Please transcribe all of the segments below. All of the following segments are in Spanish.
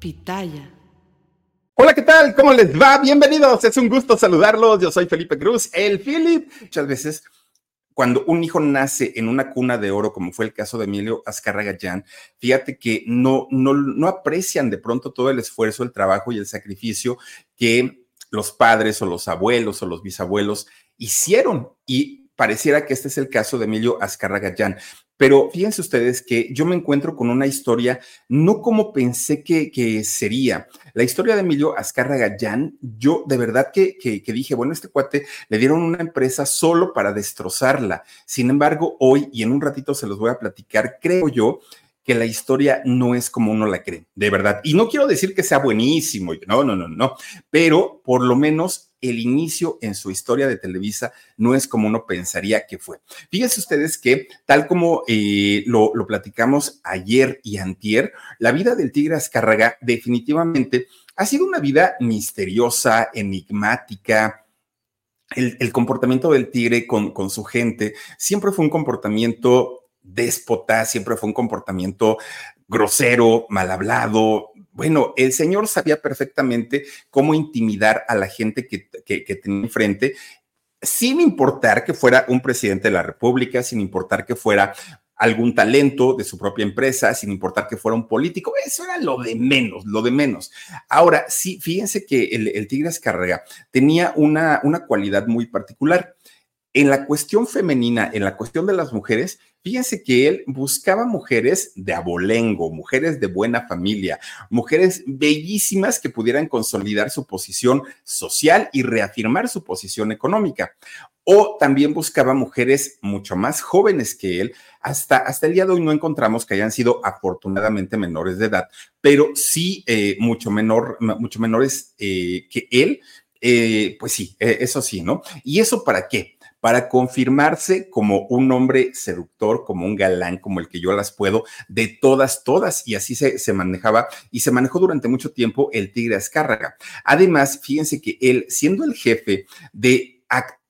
Pitaya. Hola, ¿qué tal? ¿Cómo les va? Bienvenidos. Es un gusto saludarlos. Yo soy Felipe Cruz, el Philip. Muchas veces cuando un hijo nace en una cuna de oro, como fue el caso de Emilio Azcárraga fíjate que no, no, no aprecian de pronto todo el esfuerzo, el trabajo y el sacrificio que los padres o los abuelos o los bisabuelos hicieron. Y pareciera que este es el caso de Emilio Azcárraga Pero fíjense ustedes que yo me encuentro con una historia no como pensé que, que sería. La historia de Emilio Azcárraga yo de verdad que, que, que, dije, bueno, este cuate le dieron una empresa solo para destrozarla. Sin embargo, hoy y en un ratito se los voy a platicar, creo yo que la historia no es como uno la cree, de verdad. Y no quiero decir que sea buenísimo, no, no, no, no, pero por lo menos el inicio en su historia de Televisa no es como uno pensaría que fue. Fíjense ustedes que, tal como eh, lo, platicamos ayer y antier, la vida del Tigre Azcárraga definitivamente ha sido una vida misteriosa, enigmática, el, el, comportamiento del tigre con, con, su gente siempre fue un comportamiento déspota, siempre fue un comportamiento grosero, mal hablado. Bueno, el señor sabía perfectamente cómo intimidar a la gente que, que, que tenía enfrente sin importar que fuera un presidente de la República, sin importar que fuera algún talento de su propia empresa, sin importar que fuera un político, eso era lo de menos, lo de menos. Ahora, sí, fíjense que el, el Tigre Escarrega tenía una, una cualidad muy particular. En la cuestión femenina, en la cuestión de las mujeres, fíjense que él buscaba mujeres de abolengo, mujeres de buena familia, mujeres bellísimas que pudieran consolidar su posición social y reafirmar su posición económica. O también buscaba mujeres mucho más jóvenes que él. Hasta, hasta el día de hoy no encontramos que hayan sido afortunadamente menores de edad, pero sí eh, mucho, menor, mucho menores eh, que él. Eh, pues sí, eso sí, ¿no? ¿Y eso para qué? Para confirmarse como un hombre seductor, como un galán, como el que yo las puedo, de todas, todas. Y así se, se manejaba y se manejó durante mucho tiempo el Tigre Azcárraga. Además, fíjense que él, siendo el jefe de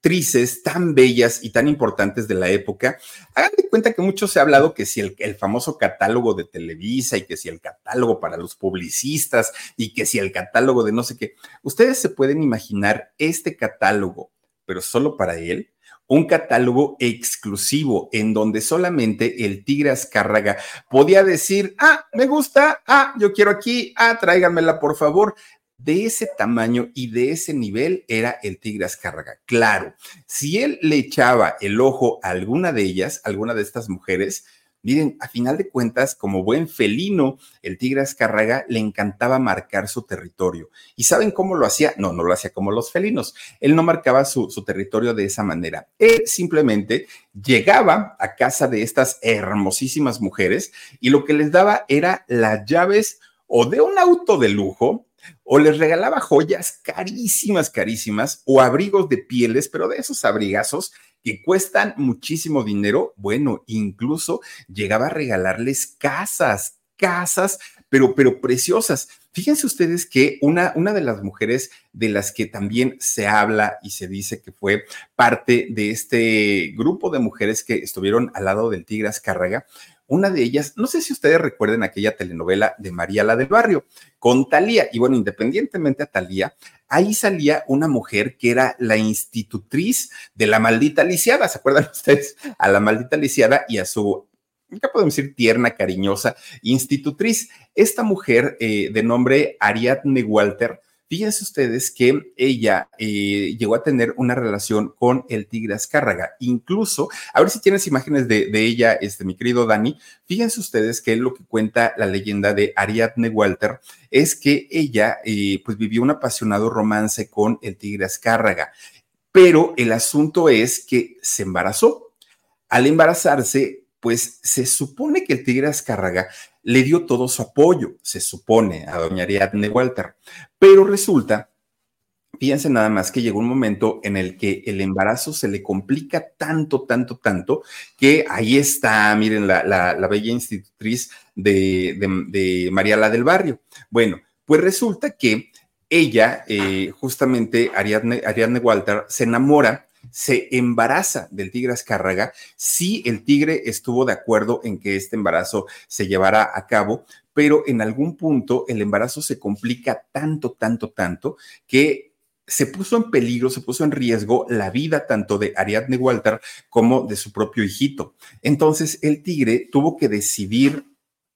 actrices tan bellas y tan importantes de la época. Hagan de cuenta que mucho se ha hablado que si el, el, famoso catálogo de Televisa y que si el catálogo para los publicistas y que si el catálogo de no sé qué. Ustedes se pueden imaginar este catálogo, pero solo para él un catálogo exclusivo en donde solamente el Tigre Azcárraga podía decir, ah, me gusta, ah, yo quiero aquí, ah, tráiganmela por favor. De ese tamaño y de ese nivel era el Tigre Azcárraga. Claro, si él le echaba el ojo a alguna de ellas, alguna de estas mujeres, Miren, a final de cuentas, como buen felino, el tigre Azcárraga le encantaba marcar su territorio. ¿Y saben cómo lo hacía? No, no lo hacía como los felinos. Él no marcaba su, su territorio de esa manera. Él simplemente llegaba a casa de estas hermosísimas mujeres y lo que les daba era las llaves o de un auto de lujo, o les regalaba joyas carísimas, carísimas, o abrigos de pieles, pero de esos abrigazos que cuestan muchísimo dinero, bueno, incluso llegaba a regalarles casas, casas, pero, pero preciosas. Fíjense ustedes que una, una de las mujeres de las que también se habla y se dice que fue parte de este grupo de mujeres que estuvieron al lado del Tigre Azcárraga, una de ellas, no sé si ustedes recuerden aquella telenovela de María la del Barrio con Talía. Y bueno, independientemente a Talía, ahí salía una mujer que era la institutriz de la maldita lisiada. ¿Se acuerdan ustedes? A la maldita lisiada y a su ¿qué podemos decir? Tierna, cariñosa, institutriz. Esta mujer eh, de nombre Ariadne Walter Fíjense ustedes que ella eh, llegó a tener una relación con el tigre Azcárraga. Incluso, a ver si tienes imágenes de, ella, este, mi querido Dani. Fíjense ustedes que lo que cuenta la leyenda de Ariadne Walter es que ella eh, pues vivió un apasionado romance con el tigre Azcárraga. Pero el asunto es que se embarazó. Al embarazarse, pues se supone que el tigre Azcárraga le dio todo su apoyo, se supone, a doña Ariadne Walter. Pero resulta, fíjense nada más que llegó un momento en el que el embarazo se le complica tanto, tanto, tanto, que ahí está, miren, la, la, la bella institutriz de María la del Barrio. Bueno, pues resulta que ella, eh, justamente Ariadne, Ariadne Walter, se enamora se embaraza del tigre Azcárraga. Sí, el tigre estuvo de acuerdo en que este embarazo se llevara a cabo, pero en algún punto el embarazo se complica tanto, tanto, tanto que se puso en peligro, se puso en riesgo la vida tanto de Ariadne Walter como de su propio hijito. Entonces el tigre tuvo que decidir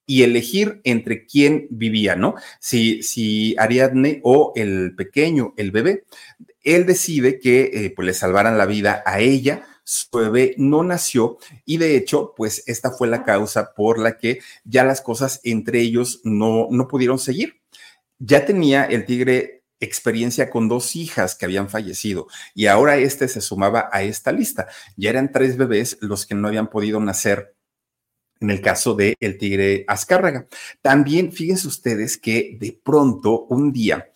y elegir entre quién vivía, ¿no? Si, si Ariadne o el pequeño, el bebé. Él decide que eh, pues le salvaran la vida a ella, su bebé no nació y de hecho, pues esta fue la causa por la que ya las cosas entre ellos no, no pudieron seguir. Ya tenía el tigre experiencia con dos hijas que habían fallecido y ahora este se sumaba a esta lista. Ya eran tres bebés los que no habían podido nacer en el caso de el tigre Azcárraga. También fíjense ustedes que de pronto un día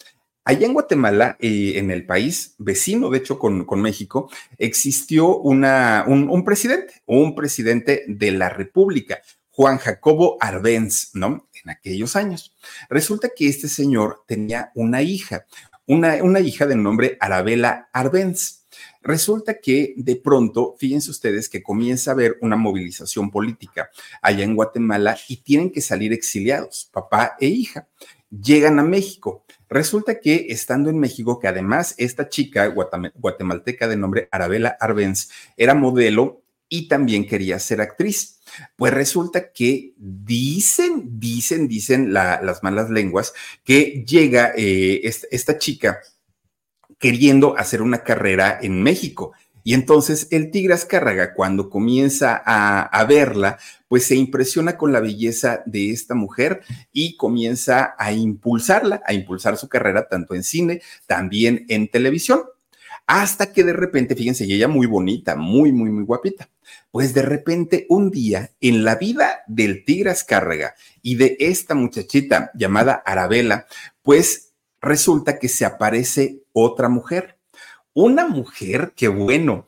Allá en Guatemala, eh, en el país vecino, de hecho, con, con México, existió una, un, un, presidente, un presidente de la República, Juan Jacobo Arbenz, ¿no? En aquellos años. Resulta que este señor tenía una hija, una, una hija de nombre Arabela Arbenz. Resulta que de pronto, fíjense ustedes que comienza a haber una movilización política allá en Guatemala y tienen que salir exiliados, papá e hija. Llegan a México Resulta que estando en México, que además esta chica guatemalteca de nombre Arabella Arbenz era modelo y también quería ser actriz. Pues resulta que dicen, dicen, dicen las malas lenguas que llega eh, esta chica queriendo hacer una carrera en México y entonces el tigre Azcárraga, cuando comienza a, verla, pues se impresiona con la belleza de esta mujer y comienza a impulsarla, a impulsar su carrera tanto en cine, también en televisión. Hasta que de repente, fíjense, y ella muy bonita, muy, muy, muy guapita. Pues de repente, un día, en la vida del tigre Azcárraga y de esta muchachita llamada Arabella, pues resulta que se aparece otra mujer una mujer que, bueno,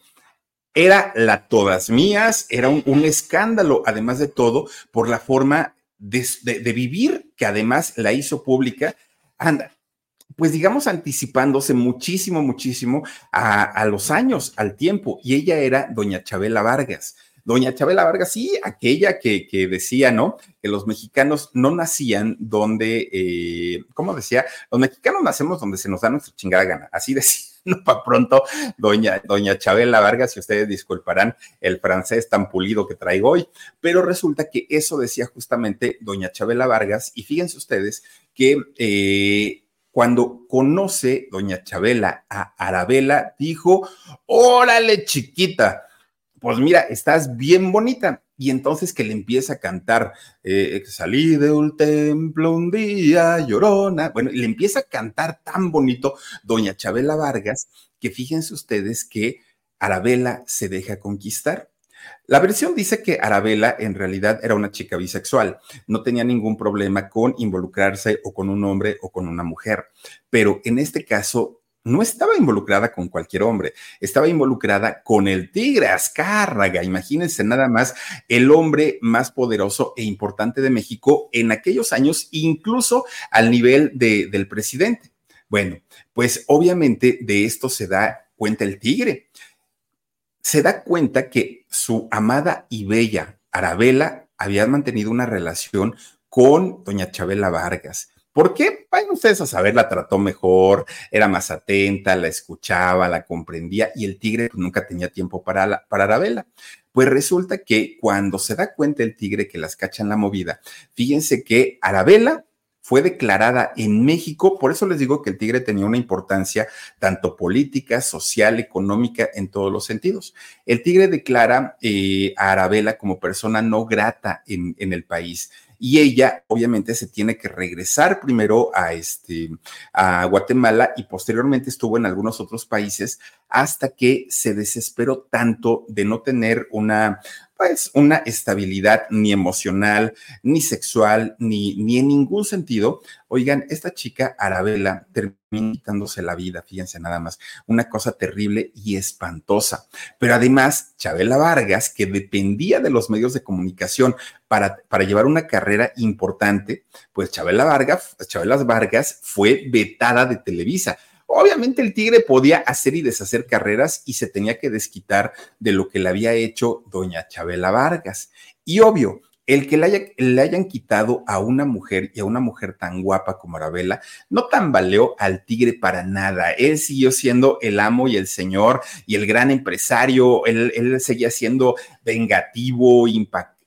era la todas mías, era un, escándalo, además de todo, por la forma de, vivir que además la hizo pública. Anda, pues digamos, anticipándose muchísimo, muchísimo a, los años, al tiempo. Y ella era doña Chabela Vargas. Doña Chabela Vargas, sí, aquella que, decía, ¿no? Que los mexicanos no nacían donde, eh, ¿cómo decía? Los mexicanos nacemos donde se nos da nuestra chingada gana, así decía no para pronto, doña, doña Chabela Vargas, si ustedes disculparán el francés tan pulido que traigo hoy, pero resulta que eso decía justamente doña Chabela Vargas, y fíjense ustedes que eh, cuando conoce doña Chabela a Arabela, dijo, órale chiquita, pues mira, estás bien bonita. Y entonces que le empieza a cantar, eh, salí de un templo un día, llorona, bueno, le empieza a cantar tan bonito doña Chabela Vargas, que fíjense ustedes que Arabella se deja conquistar. La versión dice que Arabella en realidad era una chica bisexual, no tenía ningún problema con involucrarse o con un hombre o con una mujer, pero en este caso no estaba involucrada con cualquier hombre, estaba involucrada con el tigre Azcárraga. Imagínense nada más el hombre más poderoso e importante de México en aquellos años, incluso al nivel de, del presidente. Bueno, pues obviamente de esto se da cuenta el tigre. Se da cuenta que su amada y bella Arabela había mantenido una relación con doña Chabela Vargas ¿Por qué? Vayan ustedes a saber, la trató mejor, era más atenta, la escuchaba, la comprendía y el tigre pues, nunca tenía tiempo para, la, Arabella. Pues resulta que cuando se da cuenta el tigre que las cacha en la movida, fíjense que Arabella fue declarada en México, por eso les digo que el tigre tenía una importancia tanto política, social, económica, en todos los sentidos. El tigre declara eh, a Arabella como persona no grata en el país y ella obviamente se tiene que regresar primero a, este, a Guatemala y posteriormente estuvo en algunos otros países hasta que se desesperó tanto de no tener una pues una estabilidad ni emocional, ni sexual, ni, ni en ningún sentido. Oigan, esta chica Arabella terminó quitándose la vida, fíjense nada más, una cosa terrible y espantosa. Pero además, Chabela Vargas, que dependía de los medios de comunicación para, para llevar una carrera importante, pues Chabela Vargas, Chabela Vargas fue vetada de Televisa Obviamente el tigre podía hacer y deshacer carreras y se tenía que desquitar de lo que le había hecho doña Chabela Vargas. Y obvio, el que le, le, hayan quitado a una mujer y a una mujer tan guapa como Arabella no tambaleó al tigre para nada. Él siguió siendo el amo y el señor y el gran empresario. Él, él seguía siendo vengativo,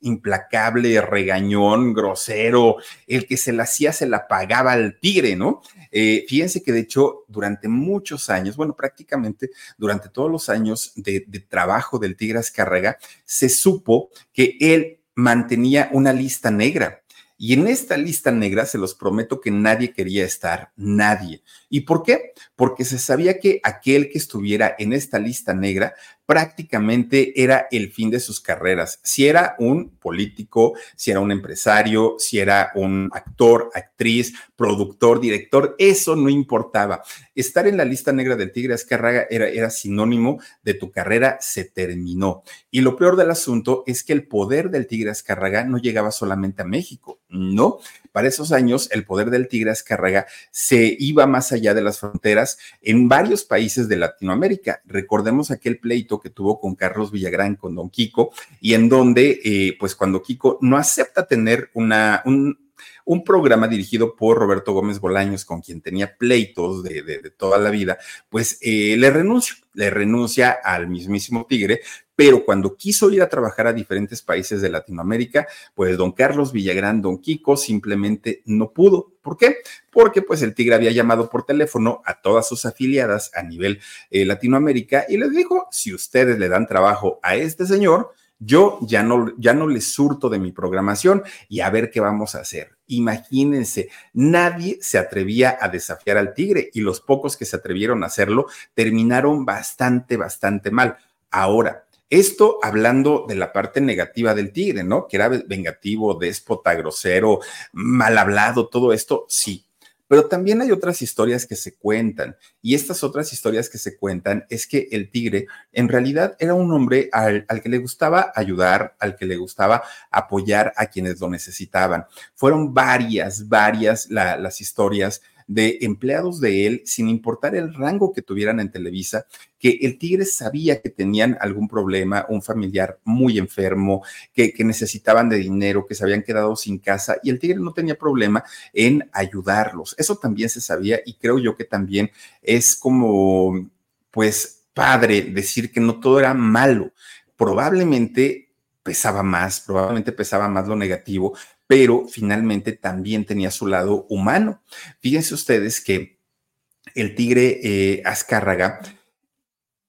implacable, regañón, grosero, el que se la hacía se la pagaba al tigre, ¿no? Eh, fíjense que de hecho durante muchos años, bueno, prácticamente durante todos los años de, trabajo del tigre Azcárraga, se supo que él mantenía una lista negra. Y en esta lista negra se los prometo que nadie quería estar, nadie. ¿Y por qué? Porque se sabía que aquel que estuviera en esta lista negra prácticamente era el fin de sus carreras. Si era un político, si era un empresario, si era un actor, actriz, productor, director, eso no importaba. Estar en la lista negra del Tigre Azcárraga era, era sinónimo de tu carrera se terminó. Y lo peor del asunto es que el poder del Tigre Azcárraga no llegaba solamente a México, no. Para esos años, el poder del Tigre Azcárraga se iba más allá de las fronteras en varios países de Latinoamérica. Recordemos aquel pleito que tuvo con Carlos Villagrán, con Don Kiko, y en donde, eh, pues cuando Kiko no acepta tener una, un, programa dirigido por Roberto Gómez Bolaños, con quien tenía pleitos de, toda la vida, pues eh, le renuncia, le renuncia al mismísimo Tigre, pero cuando quiso ir a trabajar a diferentes países de Latinoamérica, pues don Carlos Villagrán, don Kiko, simplemente no pudo. ¿Por qué? Porque pues el Tigre había llamado por teléfono a todas sus afiliadas a nivel eh, Latinoamérica y les dijo, si ustedes le dan trabajo a este señor, yo ya no, ya no les surto de mi programación y a ver qué vamos a hacer. Imagínense, nadie se atrevía a desafiar al tigre y los pocos que se atrevieron a hacerlo terminaron bastante, bastante mal. Ahora, esto hablando de la parte negativa del tigre, ¿no? Que era vengativo, déspota, grosero, mal hablado, todo esto, sí, pero también hay otras historias que se cuentan y estas otras historias que se cuentan es que el tigre en realidad era un hombre al, que le gustaba ayudar, al que le gustaba apoyar a quienes lo necesitaban. Fueron varias, varias las historias de empleados de él, sin importar el rango que tuvieran en Televisa, que el Tigre sabía que tenían algún problema, un familiar muy enfermo, que, necesitaban de dinero, que se habían quedado sin casa y el Tigre no tenía problema en ayudarlos. Eso también se sabía y creo yo que también es como, pues, padre decir que no todo era malo. Probablemente pesaba más, probablemente pesaba más lo negativo, pero finalmente también tenía su lado humano. Fíjense ustedes que el tigre eh, Azcárraga,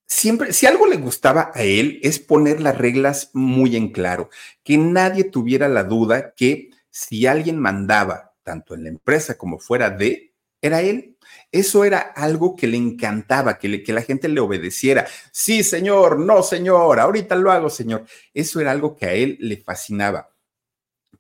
siempre, si algo le gustaba a él, es poner las reglas muy en claro, que nadie tuviera la duda que si alguien mandaba, tanto en la empresa como fuera de, era él. Eso era algo que le encantaba, que, que la gente le obedeciera. Sí, señor, no, señor, ahorita lo hago, señor. Eso era algo que a él le fascinaba.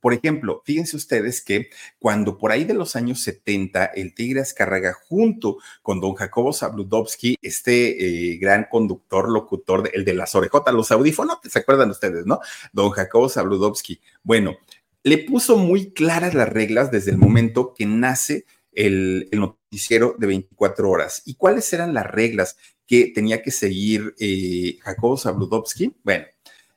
Por ejemplo, fíjense ustedes que cuando por ahí de los años 70 el Tigre Azcárraga junto con don Jacobo Zabludovsky, este eh, gran conductor, locutor, el de las orejotas, los audífonos, ¿se acuerdan ustedes, no? Don Jacobo Zabludovsky. Bueno, le puso muy claras las reglas desde el momento que nace el, noticiero de 24 horas. ¿Y cuáles eran las reglas que tenía que seguir eh, Jacobo? Bueno,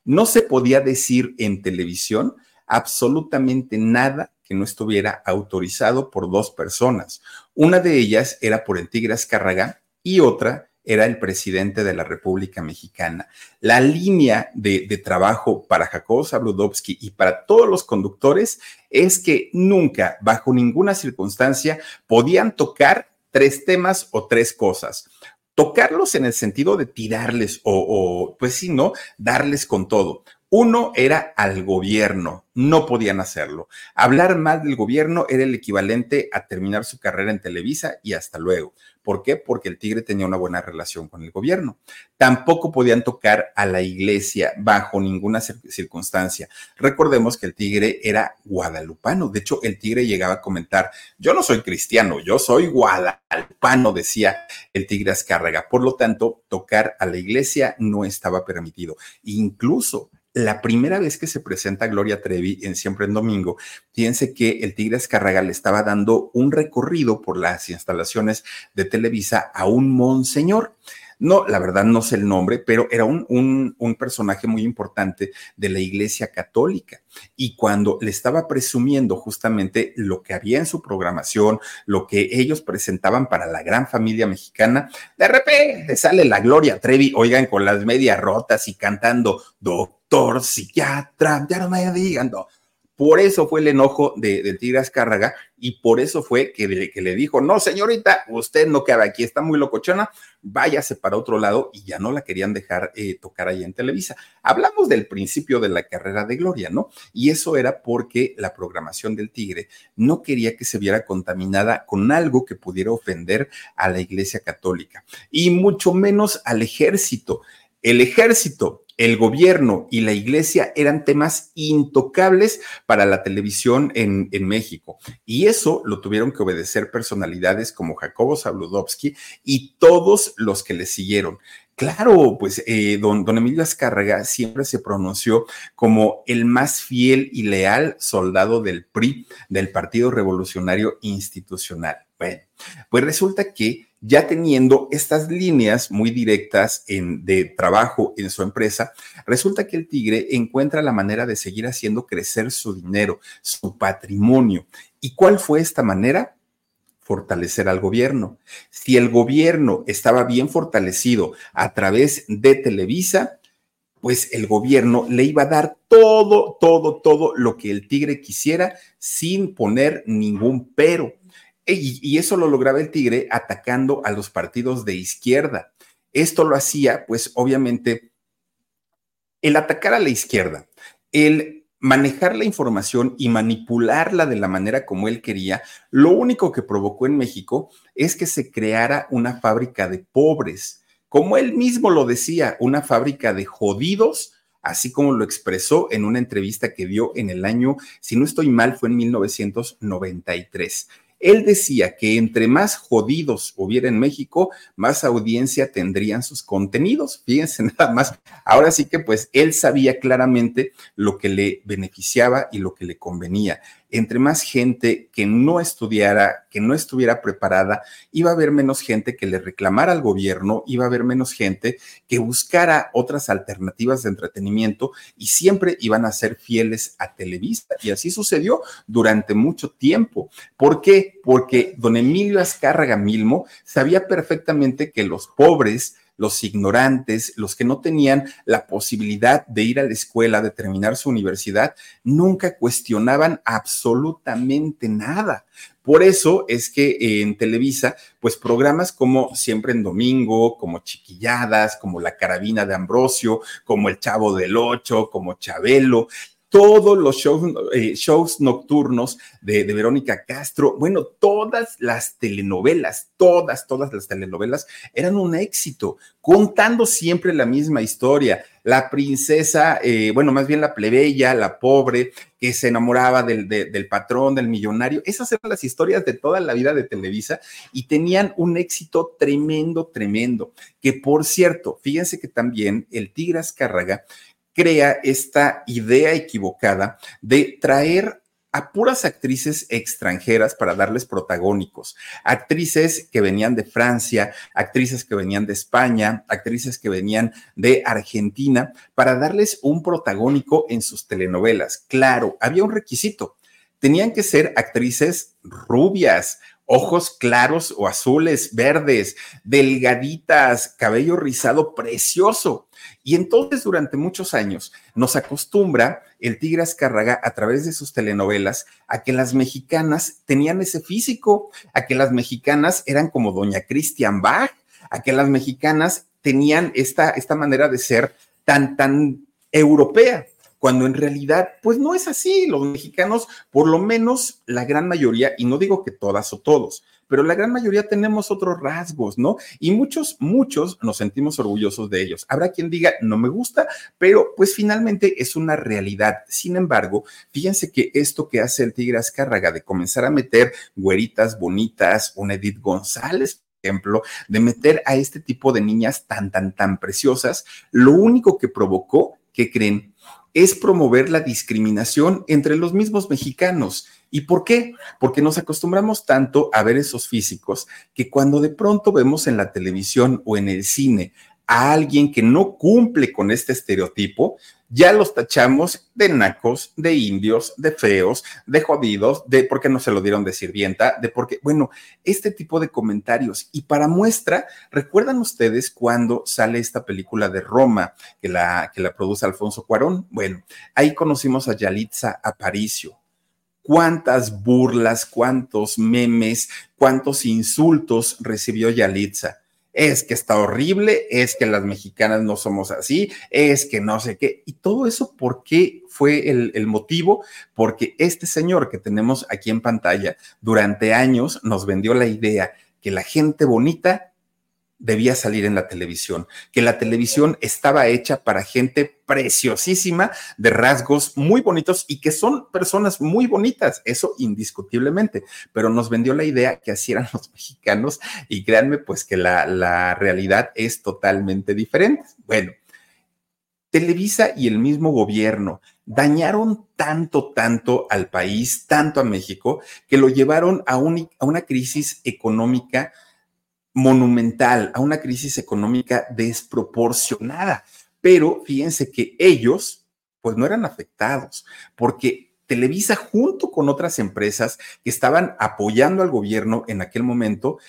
no se podía decir en televisión absolutamente nada que no estuviera autorizado por dos personas. Una de ellas era por el Tigre Azcárraga y otra era el presidente de la República Mexicana. La línea de, trabajo para Jacobo Zabludovsky y para todos los conductores es que nunca, bajo ninguna circunstancia, podían tocar tres temas o tres cosas tocarlos en el sentido de tirarles o, o, pues sí, ¿no? Darles con todo. Uno era al gobierno, no podían hacerlo. Hablar mal del gobierno era el equivalente a terminar su carrera en Televisa y hasta luego. ¿Por qué? Porque el tigre tenía una buena relación con el gobierno. Tampoco podían tocar a la iglesia bajo ninguna circunstancia. Recordemos que el tigre era guadalupano. De hecho, el tigre llegaba a comentar, yo no soy cristiano, yo soy guadalupano, decía el tigre Azcárraga. Por lo tanto, tocar a la iglesia no estaba permitido. Incluso la primera vez que se presenta Gloria Trevi en Siempre en Domingo, fíjense que el Tigre Escarraga le estaba dando un recorrido por las instalaciones de Televisa a un monseñor. No, la verdad no sé el nombre, pero era un, un, personaje muy importante de la Iglesia Católica. Y cuando le estaba presumiendo justamente lo que había en su programación, lo que ellos presentaban para la gran familia mexicana, de repente sale la Gloria Trevi, oigan, con las medias rotas y cantando doctor, psiquiatra, ya no me digan, no. Por eso fue el enojo de, del Tigre Azcárraga y por eso fue que, que, le dijo, no, señorita, usted no queda aquí, está muy locochona, váyase para otro lado y ya no la querían dejar eh, tocar ahí en Televisa. Hablamos del principio de la carrera de Gloria, ¿no? Y eso era porque la programación del Tigre no quería que se viera contaminada con algo que pudiera ofender a la Iglesia Católica y mucho menos al ejército. El ejército el gobierno y la iglesia eran temas intocables para la televisión en, México. Y eso lo tuvieron que obedecer personalidades como Jacobo Zabludovsky y todos los que le siguieron. Claro, pues eh, don, don, Emilio Azcárraga siempre se pronunció como el más fiel y leal soldado del PRI, del Partido Revolucionario Institucional. Bueno, pues resulta que ya teniendo estas líneas muy directas en, de trabajo en su empresa, resulta que el tigre encuentra la manera de seguir haciendo crecer su dinero, su patrimonio. ¿Y cuál fue esta manera? Fortalecer al gobierno. Si el gobierno estaba bien fortalecido a través de Televisa, pues el gobierno le iba a dar todo, todo, todo lo que el tigre quisiera sin poner ningún pero. Y, eso lo lograba el Tigre atacando a los partidos de izquierda. Esto lo hacía, pues obviamente, el atacar a la izquierda, el manejar la información y manipularla de la manera como él quería, lo único que provocó en México es que se creara una fábrica de pobres, como él mismo lo decía, una fábrica de jodidos, así como lo expresó en una entrevista que dio en el año, si no estoy mal, fue en 1993. Él decía que entre más jodidos hubiera en México, más audiencia tendrían sus contenidos. Fíjense nada más. Ahora sí que pues él sabía claramente lo que le beneficiaba y lo que le convenía entre más gente que no estudiara, que no estuviera preparada, iba a haber menos gente que le reclamara al gobierno, iba a haber menos gente que buscara otras alternativas de entretenimiento y siempre iban a ser fieles a Televisa. Y así sucedió durante mucho tiempo. ¿Por qué? Porque don Emilio Azcárraga Milmo sabía perfectamente que los pobres, los ignorantes, los que no tenían la posibilidad de ir a la escuela, de terminar su universidad, nunca cuestionaban absolutamente nada. Por eso es que en Televisa, pues programas como Siempre en Domingo, como Chiquilladas, como La Carabina de Ambrosio, como El Chavo del Ocho, como Chabelo, todos los shows, eh, shows nocturnos de, Verónica Castro, bueno, todas las telenovelas, todas, todas las telenovelas eran un éxito, contando siempre la misma historia. La princesa, eh, bueno, más bien la plebeya, la pobre, que se enamoraba del, del patrón, del millonario. Esas eran las historias de toda la vida de Televisa y tenían un éxito tremendo, tremendo. Que por cierto, fíjense que también el Tigre Azcárraga crea esta idea equivocada de traer a puras actrices extranjeras para darles protagónicos, actrices que venían de Francia, actrices que venían de España, actrices que venían de Argentina, para darles un protagónico en sus telenovelas. Claro, había un requisito, tenían que ser actrices rubias, ojos claros o azules, verdes, delgaditas, cabello rizado precioso. Y entonces durante muchos años nos acostumbra el Tigre Azcárraga a través de sus telenovelas a que las mexicanas tenían ese físico, a que las mexicanas eran como doña Christian Bach, a que las mexicanas tenían esta, esta manera de ser tan, tan europea cuando en realidad, pues no es así. Los mexicanos, por lo menos la gran mayoría, y no digo que todas o todos, pero la gran mayoría tenemos otros rasgos, ¿no? Y muchos, muchos nos sentimos orgullosos de ellos. Habrá quien diga, no me gusta, pero pues finalmente es una realidad. Sin embargo, fíjense que esto que hace el Tigre Azcárraga de comenzar a meter güeritas bonitas, una Edith González, ejemplo, de meter a este tipo de niñas tan, tan, tan preciosas, lo único que provocó, ¿qué creen? Es promover la discriminación entre los mismos mexicanos. ¿Y por qué? Porque nos acostumbramos tanto a ver esos físicos que cuando de pronto vemos en la televisión o en el cine a alguien que no cumple con este estereotipo, ya los tachamos de nacos, de indios, de feos, de jodidos, de por qué no se lo dieron de sirvienta, de por qué, bueno, este tipo de comentarios. Y para muestra, ¿recuerdan ustedes cuando sale esta película de Roma que la, que la produce Alfonso Cuarón? Bueno, ahí conocimos a Yalitza Aparicio. Cuántas burlas, cuántos memes, cuántos insultos recibió Yalitza es que está horrible, es que las mexicanas no somos así, es que no sé qué. Y todo eso, ¿por qué fue el, motivo? Porque este señor que tenemos aquí en pantalla durante años nos vendió la idea que la gente bonita debía salir en la televisión, que la televisión estaba hecha para gente preciosísima, de rasgos muy bonitos y que son personas muy bonitas, eso indiscutiblemente, pero nos vendió la idea que así eran los mexicanos y créanme pues que la, la realidad es totalmente diferente. Bueno, Televisa y el mismo gobierno dañaron tanto, tanto al país, tanto a México, que lo llevaron a, a una crisis económica monumental, a una crisis económica desproporcionada. Pero fíjense que ellos, pues no eran afectados, porque Televisa junto con otras empresas que estaban apoyando al gobierno en aquel momento,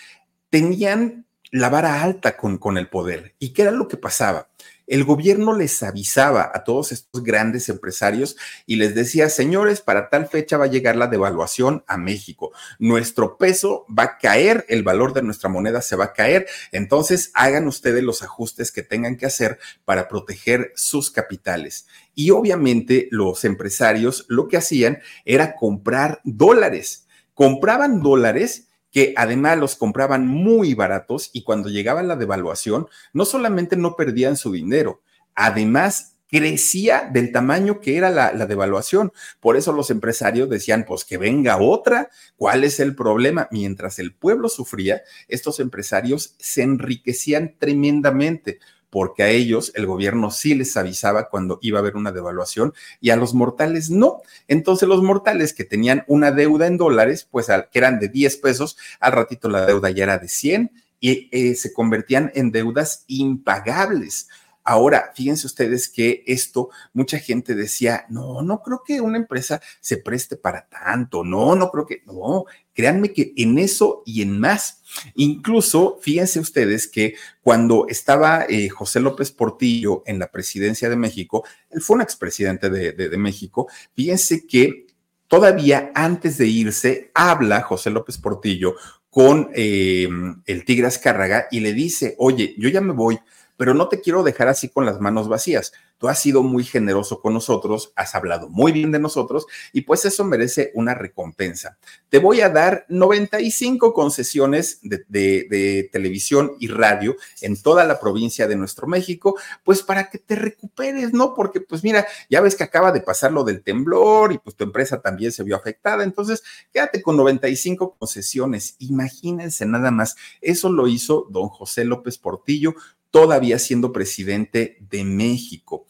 tenían la vara alta con, con el poder. ¿Y qué era lo que pasaba? El gobierno les avisaba a todos estos grandes empresarios y les decía, señores, para tal fecha va a llegar la devaluación a México. Nuestro peso va a caer, el valor de nuestra moneda se va a caer. Entonces, hagan ustedes los ajustes que tengan que hacer para proteger sus capitales. Y obviamente los empresarios lo que hacían era comprar dólares. Compraban dólares que además los compraban muy baratos y cuando llegaba la devaluación, no solamente no perdían su dinero, además crecía del tamaño que era la, la, devaluación. Por eso los empresarios decían, pues que venga otra, ¿cuál es el problema? Mientras el pueblo sufría, estos empresarios se enriquecían tremendamente porque a ellos el gobierno sí les avisaba cuando iba a haber una devaluación y a los mortales no. Entonces los mortales que tenían una deuda en dólares, pues que eran de 10 pesos, al ratito la deuda ya era de 100 y eh, se convertían en deudas impagables. Ahora, fíjense ustedes que esto, mucha gente decía, no, no creo que una empresa se preste para tanto, no, no creo que, no, créanme que en eso y en más. Incluso, fíjense ustedes que cuando estaba eh, José López Portillo en la presidencia de México, él fue un expresidente de, de, México, fíjense que todavía antes de irse, habla José López Portillo con eh, el Tigre Azcárraga y le dice, oye, yo ya me voy, pero no te quiero dejar así con las manos vacías. Tú has sido muy generoso con nosotros, has hablado muy bien de nosotros y pues eso merece una recompensa. Te voy a dar 95 concesiones de, de, de, televisión y radio en toda la provincia de nuestro México, pues para que te recuperes, ¿no? Porque pues mira, ya ves que acaba de pasar lo del temblor y pues tu empresa también se vio afectada, entonces quédate con 95 concesiones. Imagínense nada más, eso lo hizo don José López Portillo todavía siendo presidente de México.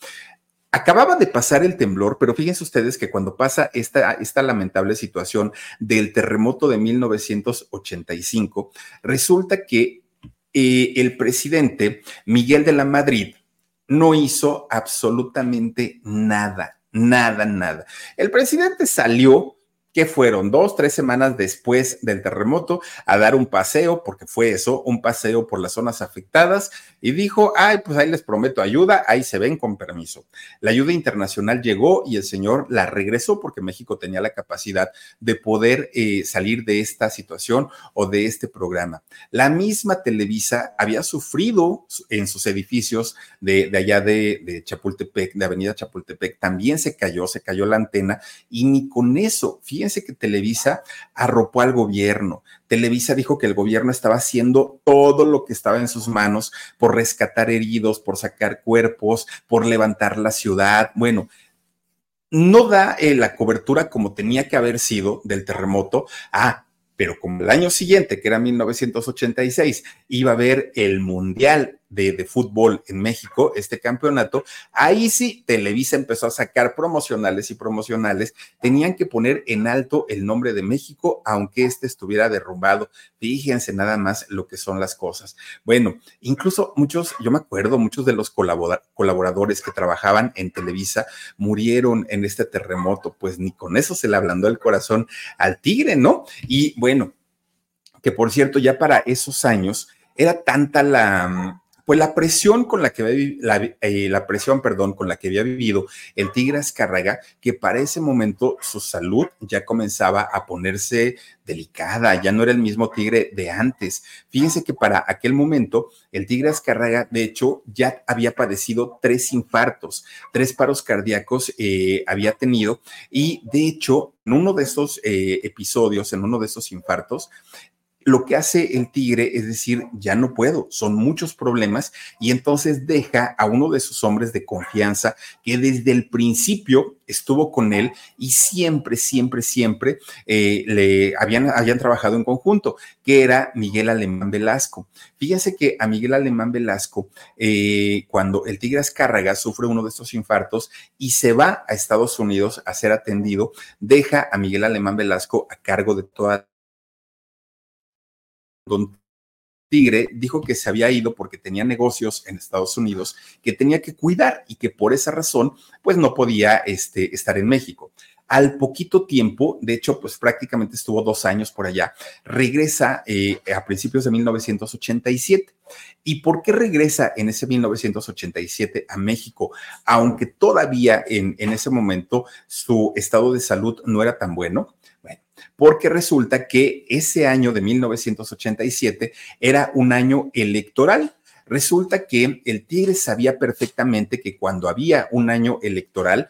Acababa de pasar el temblor, pero fíjense ustedes que cuando pasa esta, lamentable situación del terremoto de 1985, resulta que eh, el presidente Miguel de la Madrid no hizo absolutamente nada, nada, nada. El presidente salió que fueron dos, tres semanas después del terremoto a dar un paseo, porque fue eso, un paseo por las zonas afectadas, y dijo, ay, pues ahí les prometo ayuda, ahí se ven con permiso. La ayuda internacional llegó y el señor la regresó porque México tenía la capacidad de poder eh, salir de esta situación o de este programa. La misma Televisa había sufrido en sus edificios de, allá de, de Chapultepec, de Avenida Chapultepec, también se cayó, se cayó la antena, y ni con eso, fíjense que Televisa arropó al gobierno. Televisa dijo que el gobierno estaba haciendo todo lo que estaba en sus manos por rescatar heridos, por sacar cuerpos, por levantar la ciudad. Bueno, no da eh, la cobertura como tenía que haber sido del terremoto. Ah, pero como el año siguiente, que era 1986, iba a haber el Mundial de, fútbol en México, este campeonato, ahí sí Televisa empezó a sacar promocionales y promocionales, tenían que poner en alto el nombre de México, aunque este estuviera derrumbado. Fíjense nada más lo que son las cosas. Bueno, incluso muchos, yo me acuerdo, muchos de los colaboradores que trabajaban en Televisa murieron en este terremoto, pues ni con eso se le ablandó el corazón al tigre, ¿no? Y bueno, que por cierto, ya para esos años era tanta la, pues la presión con la que la, eh, la, presión, perdón, con la que había vivido el Tigre Azcárraga, que para ese momento su salud ya comenzaba a ponerse delicada, ya no era el mismo Tigre de antes. Fíjense que para aquel momento el Tigre Azcárraga, de hecho, ya había padecido tres infartos, tres paros cardíacos eh, había tenido y de hecho, en uno de esos eh, episodios, en uno de esos infartos, lo que hace el tigre es decir, ya no puedo, son muchos problemas y entonces deja a uno de sus hombres de confianza que desde el principio estuvo con él y siempre, siempre, siempre eh, le habían, habían trabajado en conjunto, que era Miguel Alemán Velasco. Fíjense que a Miguel Alemán Velasco, eh, cuando el tigre Azcárraga sufre uno de estos infartos y se va a Estados Unidos a ser atendido, deja a Miguel Alemán Velasco a cargo de toda don Tigre dijo que se había ido porque tenía negocios en Estados Unidos que tenía que cuidar y que por esa razón pues no podía este, estar en México. Al poquito tiempo, de hecho, pues prácticamente estuvo dos años por allá, regresa eh, a principios de 1987. ¿Y por qué regresa en ese 1987 a México? Aunque todavía en, en ese momento su estado de salud no era tan bueno, porque resulta que ese año de 1987 era un año electoral. Resulta que el Tigre sabía perfectamente que cuando había un año electoral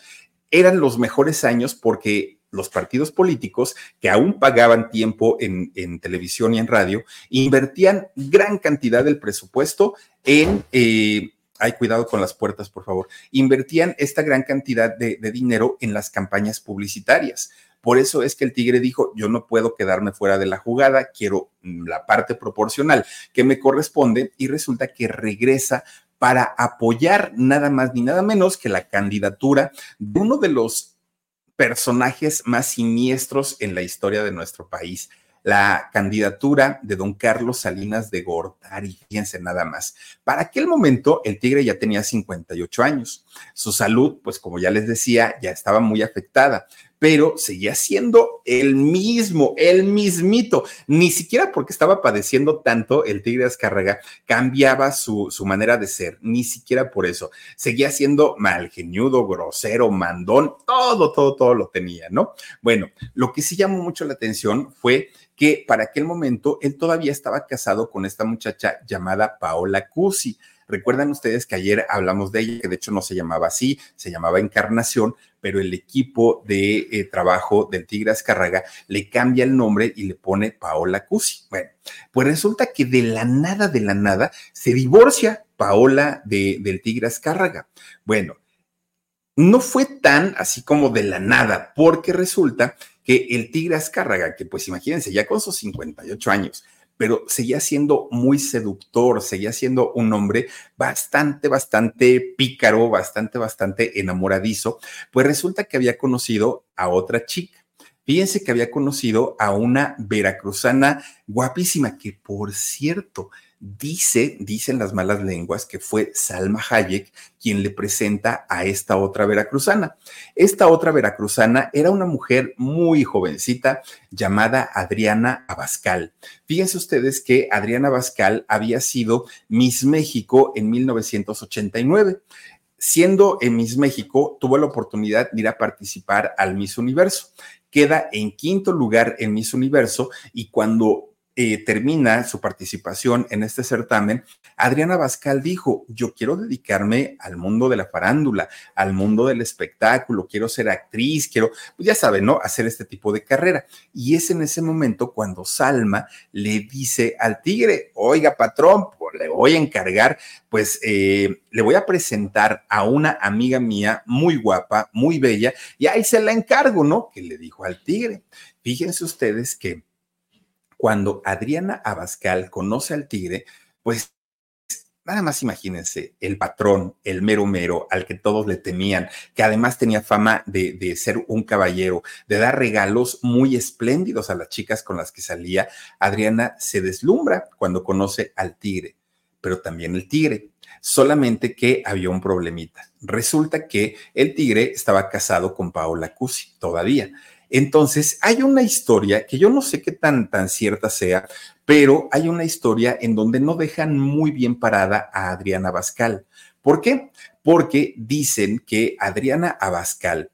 eran los mejores años porque los partidos políticos que aún pagaban tiempo en, televisión y en radio invertían gran cantidad del presupuesto en... Eh, ay, cuidado con las puertas, por favor. Invertían esta gran cantidad de dinero en las campañas publicitarias. Por eso es que el Tigre dijo, yo no puedo quedarme fuera de la jugada, quiero mm, la parte proporcional que me corresponde y resulta que regresa para apoyar nada más ni nada menos que la candidatura de uno de los personajes más siniestros en la historia de nuestro país, la candidatura de don Carlos Salinas de Gortari, fíjense nada más. Para aquel momento, el tigre ya tenía 58 años. Su salud, pues como ya les decía, ya estaba muy afectada pero seguía siendo el mismo, el mismito. Ni siquiera porque estaba padeciendo tanto el tigre Azcárraga cambiaba su, su manera de ser, ni siquiera por eso. Seguía siendo malgeñudo, grosero, mandón, todo, todo, todo lo tenía, ¿no? Bueno, lo que sí llamó mucho la atención fue que para aquel momento él todavía estaba casado con esta muchacha llamada Paola Cusi. Recuerdan ustedes que ayer hablamos de ella, que de hecho no se llamaba así, se llamaba Encarnación, pero el equipo de eh, trabajo del Tigre Azcárraga le cambia el nombre y le pone Paola Cusi. Bueno, pues resulta que de la nada, de la nada, se divorcia Paola de, del Tigre Azcárraga. Bueno, no fue tan así como de la nada, porque resulta que el Tigre Azcárraga, que pues imagínense, ya con sus 58 años, pero seguía siendo muy seductor, seguía siendo un hombre bastante, bastante pícaro, bastante, bastante enamoradizo, pues resulta que había conocido a otra chica. Fíjense que había conocido a una veracruzana guapísima, que por cierto, Dice, dicen las malas lenguas, que fue Salma Hayek quien le presenta a esta otra veracruzana. Esta otra veracruzana era una mujer muy jovencita llamada Adriana Abascal. Fíjense ustedes que Adriana Abascal había sido Miss México en 1989 siendo en Miss México, tuvo la oportunidad de ir a participar al Miss Universo. Queda en quinto lugar en Miss Universo y cuando eh, termina su participación en este certamen, Adriana Bascal dijo, yo quiero dedicarme al mundo de la farándula, al mundo del espectáculo, quiero ser actriz, quiero, pues ya saben, ¿no? Hacer este tipo de carrera. Y es en ese momento cuando Salma le dice al tigre, oiga, patrón, pues le voy a encargar, pues eh, le voy a presentar a una amiga mía muy guapa, muy bella, y ahí se la encargo, ¿no? Que le dijo al tigre. Fíjense ustedes que cuando Adriana Abascal conoce al tigre, pues Nada más imagínense, el patrón, el mero mero, al que todos le temían, que además tenía fama de, ser un caballero, de dar regalos muy espléndidos a las chicas con las que salía, Adriana se deslumbra cuando conoce al tigre, pero también el tigre, solamente que había un problemita. Resulta que el tigre estaba casado con Paola Cusi todavía. Entonces, hay una historia que yo no sé qué tan, tan cierta sea, pero hay una historia en donde no dejan muy bien parada a Adriana Abascal. ¿Por qué? Porque dicen que Adriana Abascal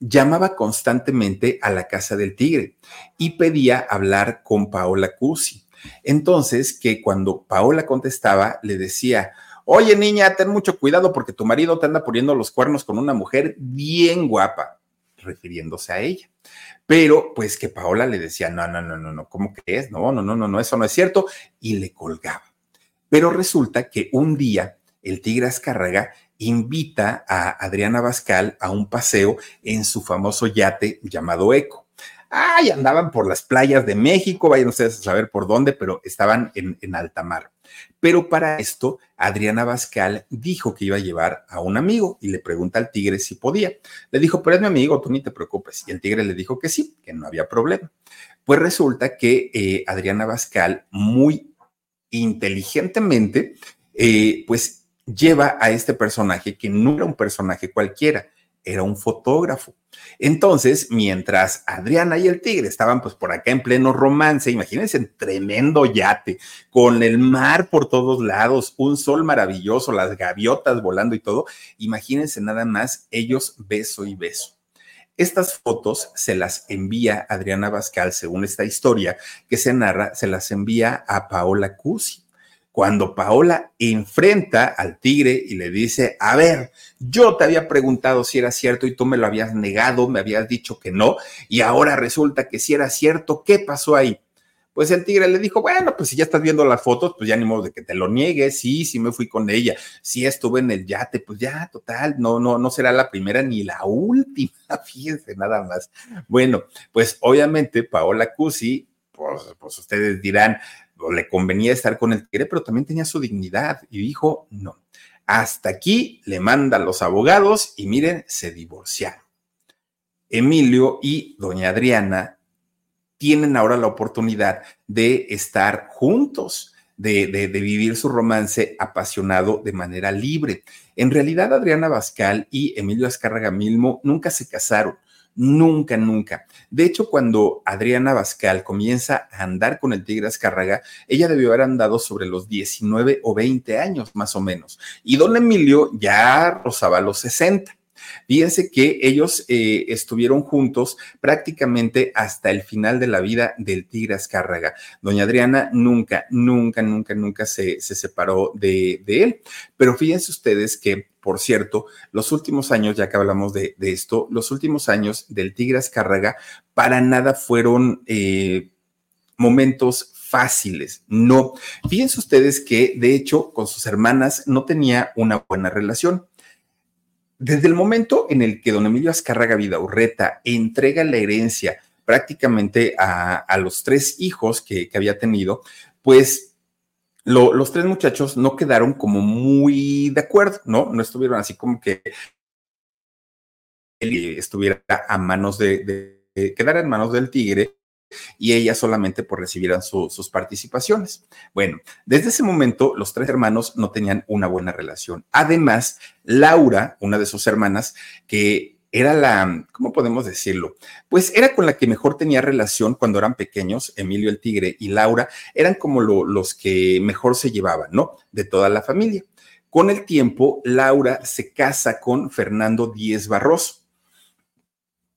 llamaba constantemente a la casa del tigre y pedía hablar con Paola Cusi. Entonces, que cuando Paola contestaba, le decía, oye niña, ten mucho cuidado porque tu marido te anda poniendo los cuernos con una mujer bien guapa, refiriéndose a ella. Pero pues que Paola le decía, no, no, no, no, no, ¿cómo crees? No, no, no, no, no, eso no es cierto. Y le colgaba. Pero resulta que un día el Tigre Azcárraga invita a Adriana Bascal a un paseo en su famoso yate llamado Eco. Ay, andaban por las playas de México, vayan ustedes a saber por dónde, pero estaban en, en alta mar. Pero para esto, Adriana Bascal dijo que iba a llevar a un amigo y le pregunta al tigre si podía. Le dijo, pero es mi amigo, tú ni te preocupes. Y el tigre le dijo que sí, que no había problema. Pues resulta que eh, Adriana Bascal, muy inteligentemente, eh, pues lleva a este personaje que no era un personaje cualquiera, era un fotógrafo. Entonces, mientras Adriana y el tigre estaban pues por acá en pleno romance, imagínense, en tremendo yate, con el mar por todos lados, un sol maravilloso, las gaviotas volando y todo, imagínense nada más ellos beso y beso. Estas fotos se las envía Adriana Bascal, según esta historia que se narra, se las envía a Paola Cusi cuando Paola enfrenta al tigre y le dice, a ver, yo te había preguntado si era cierto y tú me lo habías negado, me habías dicho que no, y ahora resulta que si era cierto, ¿qué pasó ahí? Pues el tigre le dijo, bueno, pues si ya estás viendo las fotos, pues ya ni modo de que te lo niegues, sí, sí me fui con ella, sí estuve en el yate, pues ya, total, no, no, no será la primera ni la última, fíjense nada más. Bueno, pues obviamente Paola Cusi, pues, pues ustedes dirán, le convenía estar con el tigre, pero también tenía su dignidad y dijo, no, hasta aquí le mandan los abogados y miren, se divorciaron. Emilio y doña Adriana tienen ahora la oportunidad de estar juntos, de, de, vivir su romance apasionado de manera libre. En realidad, Adriana Bascal y Emilio Azcárraga Milmo nunca se casaron Nunca, nunca. De hecho, cuando Adriana Bascal comienza a andar con el Tigre Azcárraga, ella debió haber andado sobre los 19 o 20 años más o menos. Y don Emilio ya rozaba los 60. Fíjense que ellos eh, estuvieron juntos prácticamente hasta el final de la vida del Tigre Azcárraga. Doña Adriana nunca, nunca, nunca, nunca se, se separó de, de él. Pero fíjense ustedes que por cierto, los últimos años, ya que hablamos de, esto, los últimos años del Tigre Azcárraga para nada fueron eh, momentos fáciles. No. Fíjense ustedes que, de hecho, con sus hermanas no tenía una buena relación. Desde el momento en el que don Emilio Azcárraga Vidaurreta entrega la herencia prácticamente a, los tres hijos que había tenido, pues los tres muchachos no quedaron como muy de acuerdo, ¿no? No estuvieron así como que él estuviera a manos de, de, quedara en manos del tigre y ella solamente por recibieran sus participaciones. Bueno, desde ese momento los tres hermanos no tenían una buena relación. Además, Laura, una de sus hermanas, que era la, ¿cómo podemos decirlo? Pues era con la que mejor tenía relación cuando eran pequeños, Emilio el Tigre y Laura, eran como los que mejor se llevaban, ¿no? De toda la familia. Con el tiempo, Laura se casa con Fernando Díez Barroso.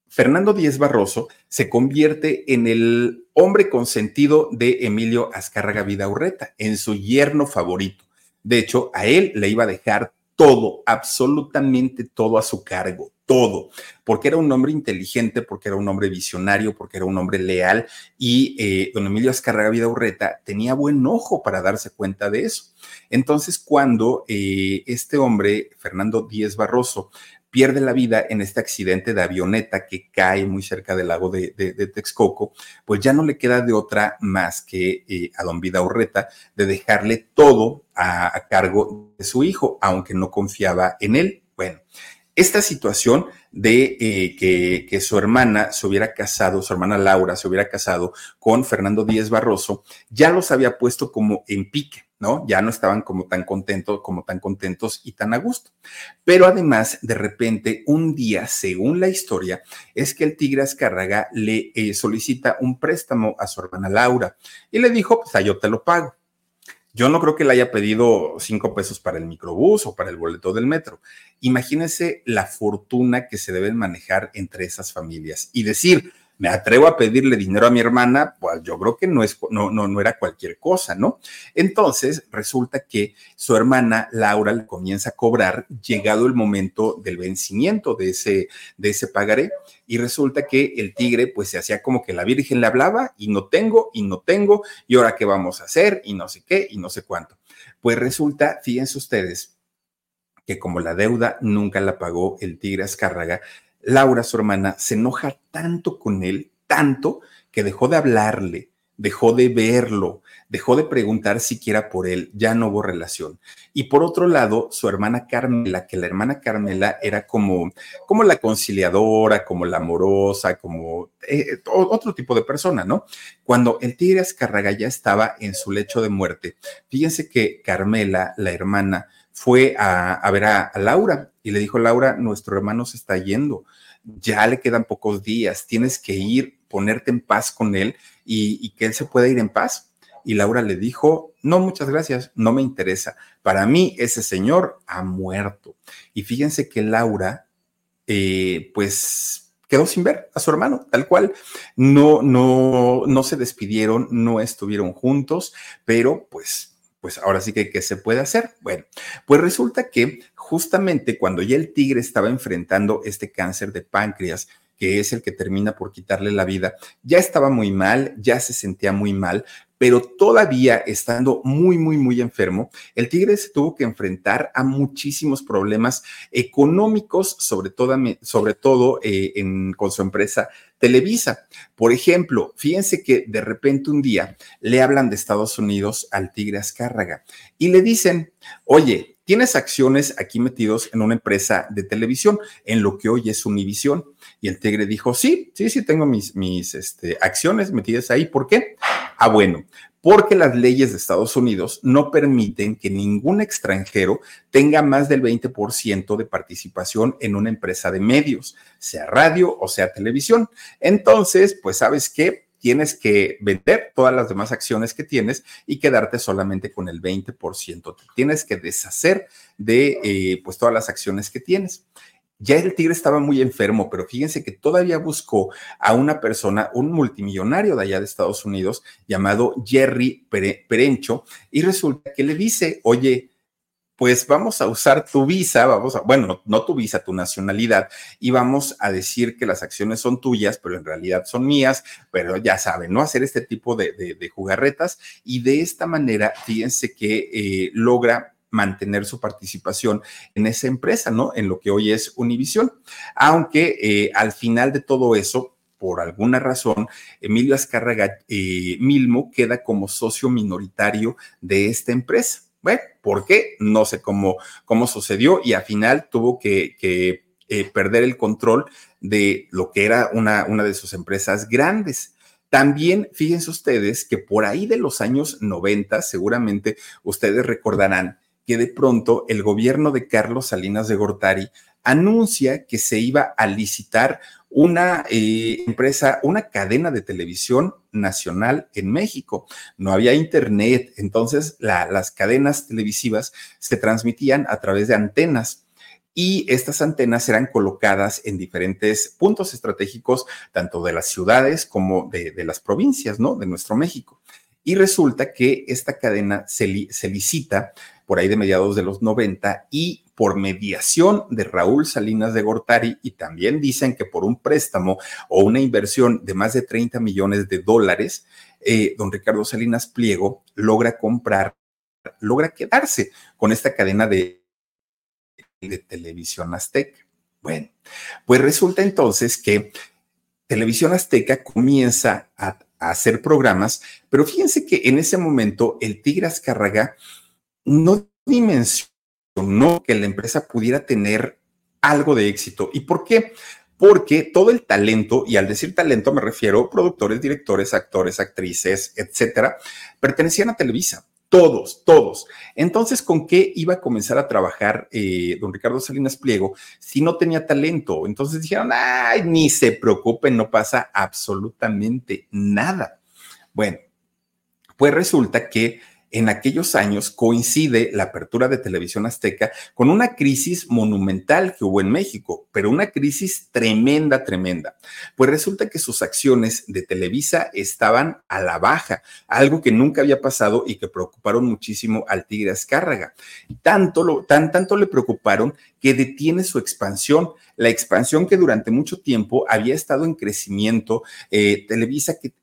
Fernando Díez Barroso se convierte en el hombre consentido de Emilio Azcárraga Vidaurreta, en su yerno favorito. De hecho, a él le iba a dejar todo, absolutamente todo a su cargo, todo, porque era un hombre inteligente, porque era un hombre visionario, porque era un hombre leal y eh, don Emilio Azcárraga Vidaurreta tenía buen ojo para darse cuenta de eso. Entonces, cuando eh, este hombre, Fernando Díez Barroso, pierde la vida en este accidente de avioneta que cae muy cerca del lago de, Texcoco, pues ya no le queda de otra más que eh, a don Vida Urreta de dejarle todo a, cargo de su hijo, aunque no confiaba en él. Bueno, esta situación de eh, que, que, su hermana se hubiera casado, su hermana Laura se hubiera casado con Fernando Díez Barroso, ya los había puesto como en pique. ¿No? Ya no estaban como tan contentos, como tan contentos y tan a gusto. Pero además, de repente, un día, según la historia, es que el tigre Azcárraga le eh, solicita un préstamo a su hermana Laura y le dijo, pues yo te lo pago. Yo no creo que le haya pedido cinco pesos para el microbús o para el boleto del metro. Imagínense la fortuna que se deben manejar entre esas familias y decir, me atrevo a pedirle dinero a mi hermana, pues yo creo que no, es, no, no, no era cualquier cosa, ¿no? Entonces resulta que su hermana Laura le comienza a cobrar llegado el momento del vencimiento de ese, de ese pagaré y resulta que el tigre pues se hacía como que la Virgen le hablaba y no tengo y no tengo y ahora qué vamos a hacer y no sé qué y no sé cuánto. Pues resulta, fíjense ustedes, que como la deuda nunca la pagó el tigre Azcárraga, Laura, su hermana, se enoja tanto con él, tanto, que dejó de hablarle, dejó de verlo, dejó de preguntar siquiera por él, ya no hubo relación. Y por otro lado, su hermana Carmela, que la hermana Carmela era como, como la conciliadora, como la amorosa, como eh, otro tipo de persona, ¿no? Cuando el tigre Azcarraga ya estaba en su lecho de muerte, fíjense que Carmela, la hermana, fue a, ver a, Laura y le dijo, Laura, nuestro hermano se está yendo, ya le quedan pocos días, tienes que ir, ponerte en paz con él y, que él se pueda ir en paz. Y Laura le dijo, no, muchas gracias, no me interesa. Para mí ese señor ha muerto. Y fíjense que Laura, eh, pues quedó sin ver a su hermano, tal cual. No, no, no se despidieron, no estuvieron juntos, pero pues pues ahora sí que, ¿qué se puede hacer? Bueno, pues resulta que justamente cuando ya el tigre estaba enfrentando este cáncer de páncreas, que es el que termina por quitarle la vida, ya estaba muy mal, ya se sentía muy mal, pero todavía estando muy, muy, muy enfermo, el Tigre se tuvo que enfrentar a muchísimos problemas económicos, sobre todo, sobre todo eh, con su empresa Televisa. Por ejemplo, fíjense que de repente un día le hablan de Estados Unidos al Tigre Azcárraga y le dicen, oye, tienes acciones aquí metidos en una empresa de televisión, en lo que hoy es Univisión. Y el tigre dijo, sí, sí, sí, tengo mis, mis este, acciones metidas ahí. ¿Por qué? Ah, bueno, porque las leyes de Estados Unidos no permiten que ningún extranjero tenga más del 20% de participación en una empresa de medios, sea radio o sea televisión. Entonces, pues sabes qué, tienes que vender todas las demás acciones que tienes y quedarte solamente con el 20%. tienes que deshacer de eh, pues todas las acciones que tienes. Ya el tigre estaba muy enfermo, pero fíjense que todavía buscó a una persona, un multimillonario de allá de Estados Unidos, llamado Jerry Perencho, y resulta que le dice, oye, pues vamos a usar tu visa, vamos a, bueno, no, tu visa, tu nacionalidad, y vamos a decir que las acciones son tuyas, pero en realidad son mías, pero ya saben, ¿no? Hacer este tipo de, jugarretas y de esta manera, fíjense que eh, logra mantener su participación en esa empresa, ¿no? En lo que hoy es Univisión. Aunque eh, al final de todo eso, por alguna razón, Emilio Azcárraga eh, Milmo queda como socio minoritario de esta empresa. Bueno, ¿por qué? No sé cómo, cómo sucedió y al final tuvo que, eh, perder el control de lo que era una, una de sus empresas grandes. También fíjense ustedes que por ahí de los años 90, seguramente ustedes recordarán que de pronto el gobierno de Carlos Salinas de Gortari anuncia que se iba a licitar una eh, empresa, una cadena de televisión nacional en México. No había internet, entonces las cadenas televisivas se transmitían a través de antenas y estas antenas eran colocadas en diferentes puntos estratégicos, tanto de las ciudades como de, las provincias, ¿no? De nuestro México. Y resulta que esta cadena se, se licita por ahí de mediados de los 90 y por mediación de Raúl Salinas de Gortari y también dicen que por un préstamo o una inversión de más de 30 millones de dólares, eh, don Ricardo Salinas Pliego logra comprar, logra quedarse con esta cadena de, televisión azteca. Bueno, pues resulta entonces que Televisión Azteca comienza a, hacer programas, pero fíjense que en ese momento el Tigre Azcárraga no dimensionó que la empresa pudiera tener algo de éxito. ¿Y por qué? Porque todo el talento, y al decir talento me refiero productores, directores, actores, actrices, etcétera, pertenecían a Televisa. Todos, todos. Entonces, ¿con qué iba a comenzar a trabajar eh, don Ricardo Salinas Pliego si no tenía talento? Entonces dijeron, ay, ni se preocupen, no pasa absolutamente nada. Bueno, pues resulta que en aquellos años coincide la apertura de televisión azteca con una crisis monumental que hubo en México, pero una crisis tremenda, tremenda. Pues resulta que sus acciones de Televisa estaban a la baja, algo que nunca había pasado y que preocuparon muchísimo al Tigre Azcárraga. Tanto, lo, tan, tanto le preocuparon que detiene su expansión, la expansión que durante mucho tiempo había estado en crecimiento, eh, Televisa que,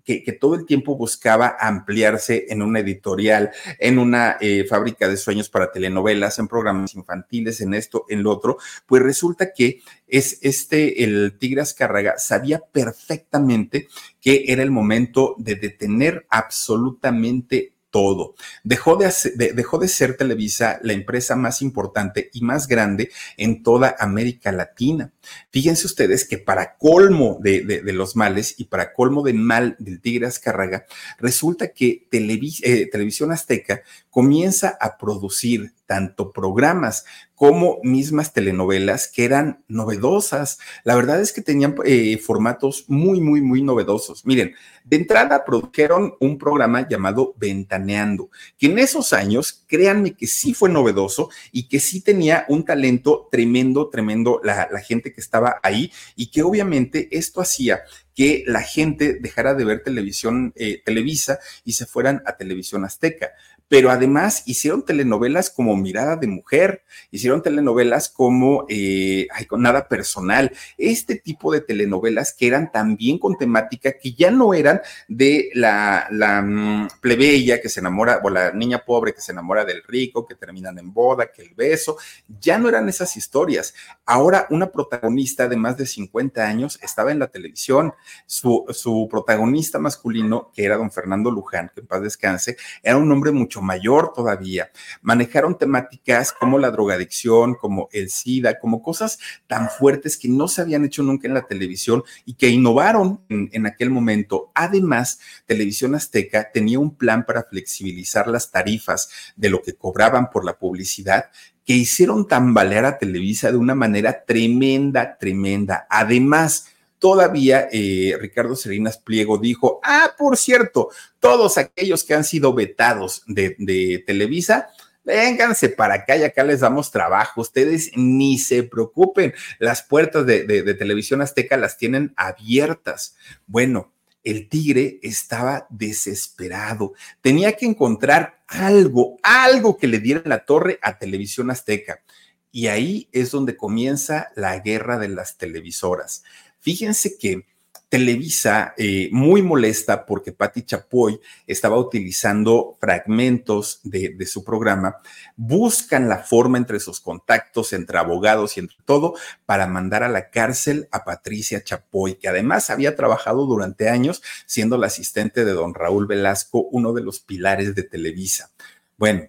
todo el tiempo buscaba ampliarse en una editorial, en una eh, fábrica de sueños para telenovelas, en programas infantiles, en esto, en lo otro, pues resulta que es este, el Tigre Azcárraga sabía perfectamente que era el momento de detener absolutamente todo. Dejó de, dejó de ser Televisa la empresa más importante y más grande en toda América Latina. Fíjense ustedes que para colmo de, los males y para colmo del mal del Tigre Azcárraga, resulta que eh, Televisión Azteca comienza a producir tanto programas como mismas telenovelas que eran novedosas. La verdad es que tenían eh, formatos muy, muy, muy novedosos. Miren, de entrada produjeron un programa llamado Ventaneando, que en esos años, créanme que sí fue novedoso y que sí tenía un talento tremendo, tremendo la, la gente que estaba ahí y que obviamente esto hacía que la gente dejara de ver televisión, eh, Televisa y se fueran a televisión azteca. Pero además hicieron telenovelas como Mirada de Mujer, hicieron telenovelas como eh, ay, con Nada Personal, este tipo de telenovelas que eran también con temática que ya no eran de la, mm, plebeya que se enamora, o la niña pobre que se enamora del rico, que terminan en boda, que el beso, ya no eran esas historias. Ahora una protagonista de más de 50 años estaba en la televisión, su, protagonista masculino, que era don Fernando Luján, que en paz descanse, era un hombre mucho mayor todavía. Manejaron temáticas como la drogadicción, como el SIDA, como cosas tan fuertes que no se habían hecho nunca en la televisión y que innovaron en, en aquel momento. Además, Televisión Azteca tenía un plan para flexibilizar las tarifas de lo que cobraban por la publicidad que hicieron tambalear a Televisa de una manera tremenda, tremenda. Además, Todavía eh, Ricardo Serinas Pliego dijo, ah, por cierto, todos aquellos que han sido vetados de, Televisa, vénganse para acá y acá les damos trabajo. Ustedes ni se preocupen, las puertas de, de, Televisión Azteca las tienen abiertas. Bueno, el tigre estaba desesperado. Tenía que encontrar algo, algo que le diera la torre a Televisión Azteca. Y ahí es donde comienza la guerra de las televisoras. Fíjense que Televisa, eh, muy molesta porque Patti Chapoy estaba utilizando fragmentos de, de, su programa, buscan la forma entre sus contactos, entre abogados y entre todo, para mandar a la cárcel a Patricia Chapoy, que además había trabajado durante años siendo la asistente de don Raúl Velasco, uno de los pilares de Televisa. Bueno,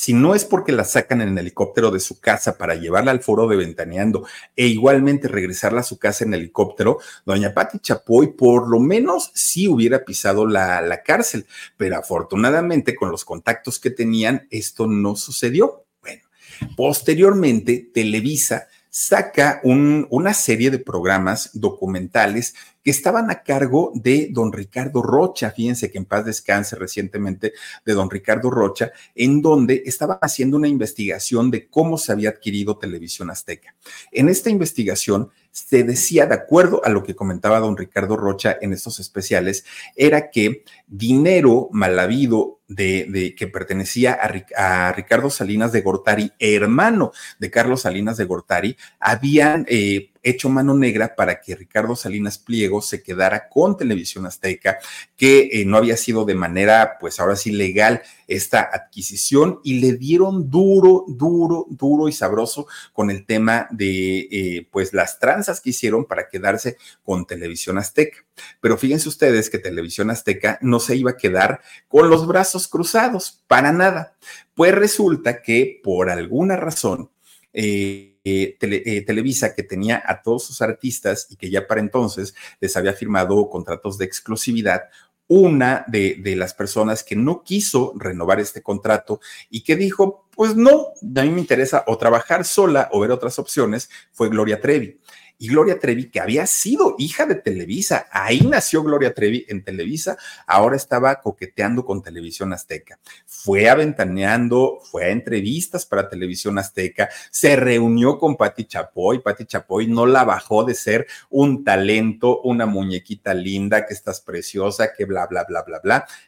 si no es porque la sacan en el helicóptero de su casa para llevarla al foro de Ventaneando e igualmente regresarla a su casa en helicóptero, doña Patti Chapoy por lo menos sí hubiera pisado la, la cárcel, pero afortunadamente con los contactos que tenían esto no sucedió. Bueno, posteriormente Televisa saca una serie de programas documentales que estaban a cargo de don Ricardo Rocha, fíjense que en paz descanse recientemente de don Ricardo Rocha, en donde estaba haciendo una investigación de cómo se había adquirido Televisión Azteca. En esta investigación se decía, de acuerdo a lo que comentaba don Ricardo Rocha en estos especiales, era que dinero mal habido de, que pertenecía a, Ricardo Salinas de Gortari, hermano de Carlos Salinas de Gortari, habían eh, hecho mano negra para que Ricardo Salinas Pliego se quedara con Televisión Azteca, que eh, no había sido de manera, pues ahora sí, legal esta adquisición y le dieron duro, duro, duro y sabroso con el tema de, eh, pues, las tranzas que hicieron para quedarse con Televisión Azteca. Pero fíjense ustedes que Televisión Azteca no se iba a quedar con los brazos cruzados, para nada. Pues resulta que por alguna razón, eh, eh, eh, Televisa, que tenía a todos sus artistas y que ya para entonces les había firmado contratos de exclusividad, una de, de, las personas que no quiso renovar este contrato y que dijo, pues no, a mí me interesa o trabajar sola o ver otras opciones, fue Gloria Trevi y Gloria Trevi, que había sido hija de Televisa, ahí nació Gloria Trevi en Televisa, ahora estaba coqueteando con Televisión Azteca. Fue aventaneando, fue a entrevistas para Televisión Azteca, se reunió con Patti Chapoy, Patti Chapoy no la bajó de ser un talento, una muñequita linda, que estás preciosa, que bla, bla, bla, bla, bla.